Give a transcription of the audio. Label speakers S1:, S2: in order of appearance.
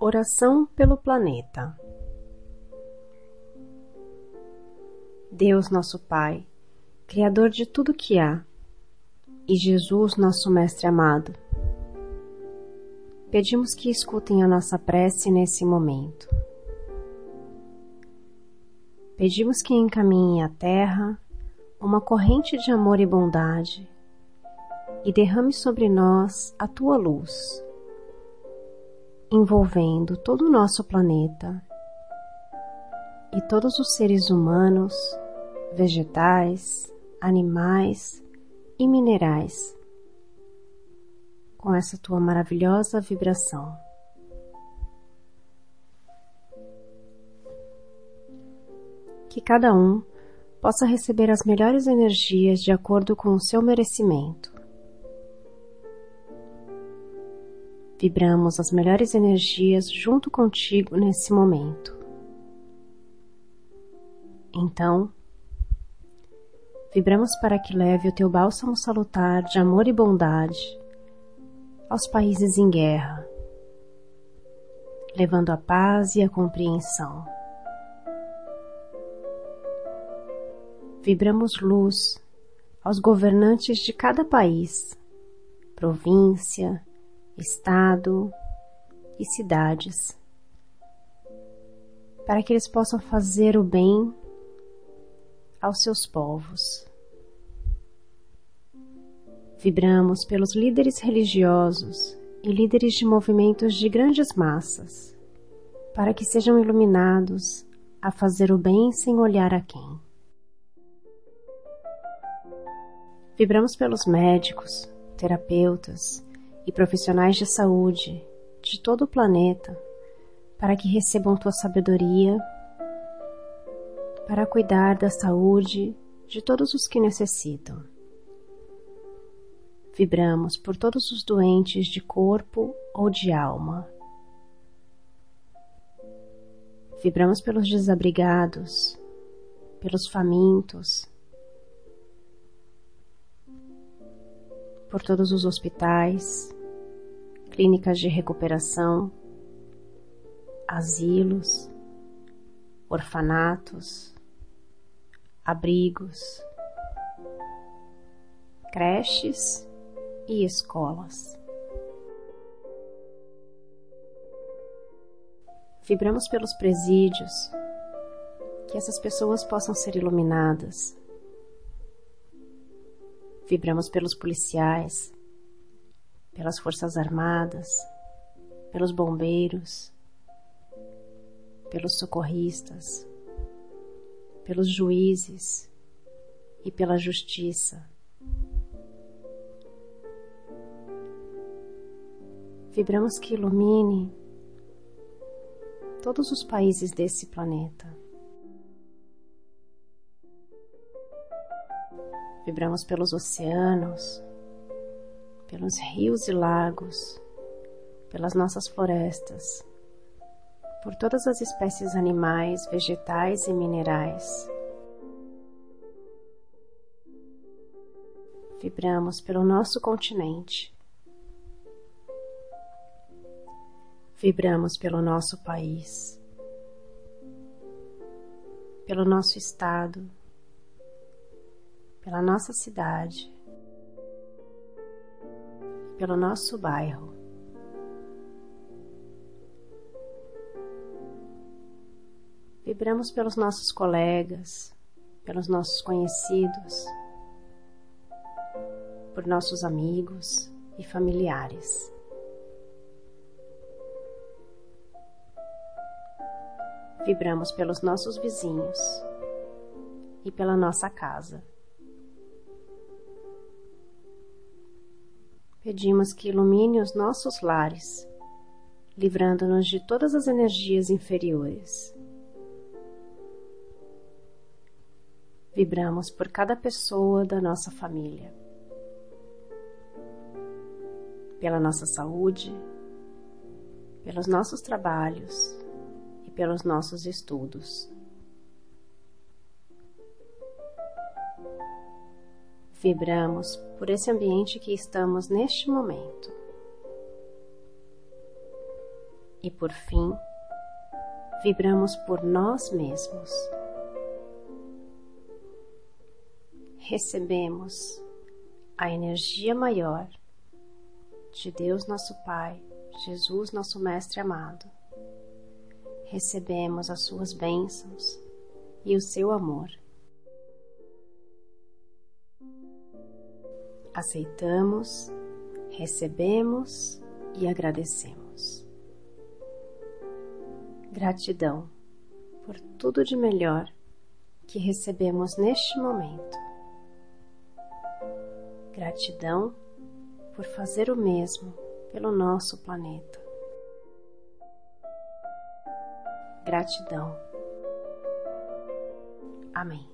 S1: Oração pelo planeta. Deus, nosso Pai, Criador de tudo que há, e Jesus, nosso Mestre amado, pedimos que escutem a nossa prece nesse momento. Pedimos que encaminhem à Terra uma corrente de amor e bondade e derrame sobre nós a tua luz envolvendo todo o nosso planeta e todos os seres humanos, vegetais, animais e minerais com essa tua maravilhosa vibração. Que cada um possa receber as melhores energias de acordo com o seu merecimento Vibramos as melhores energias junto contigo nesse momento. Então, vibramos para que leve o teu bálsamo salutar de amor e bondade aos países em guerra, levando a paz e a compreensão. Vibramos luz aos governantes de cada país, província, estado e cidades, para que eles possam fazer o bem aos seus povos. Vibramos pelos líderes religiosos e líderes de movimentos de grandes massas, para que sejam iluminados a fazer o bem sem olhar a quem. Vibramos pelos médicos, terapeutas, e profissionais de saúde de todo o planeta para que recebam tua sabedoria para cuidar da saúde de todos os que necessitam. Vibramos por todos os doentes de corpo ou de alma. Vibramos pelos desabrigados, pelos famintos, por todos os hospitais, clínicas de recuperação, asilos, orfanatos, abrigos, creches e escolas. Vibramos pelos presídios, que essas pessoas possam ser iluminadas. Vibramos pelos policiais, pelas Forças Armadas, pelos bombeiros, pelos socorristas, pelos juízes e pela justiça. Vibramos que ilumine todos os países desse planeta. Vibramos pelos oceanos, pelos rios e lagos, pelas nossas florestas, por todas as espécies animais, vegetais e minerais. Vibramos pelo nosso continente. Vibramos pelo nosso país, pelo nosso estado, pela nossa cidade, pelo nosso bairro. Vibramos pelos nossos colegas, pelos nossos conhecidos, por nossos amigos e familiares. Vibramos pelos nossos vizinhos e pela nossa casa. Pedimos que ilumine os nossos lares, livrando-nos de todas as energias inferiores. Vibramos por cada pessoa da nossa família, pela nossa saúde, pelos nossos trabalhos e pelos nossos estudos. Vibramos por esse ambiente que estamos neste momento. E por fim, vibramos por nós mesmos. Recebemos a energia maior de Deus nosso Pai, Jesus nosso Mestre amado. Recebemos as suas bênçãos e o seu amor. Aceitamos, recebemos e agradecemos. Gratidão por tudo de melhor que recebemos neste momento. Gratidão por fazer o mesmo pelo nosso planeta. Gratidão. Amém.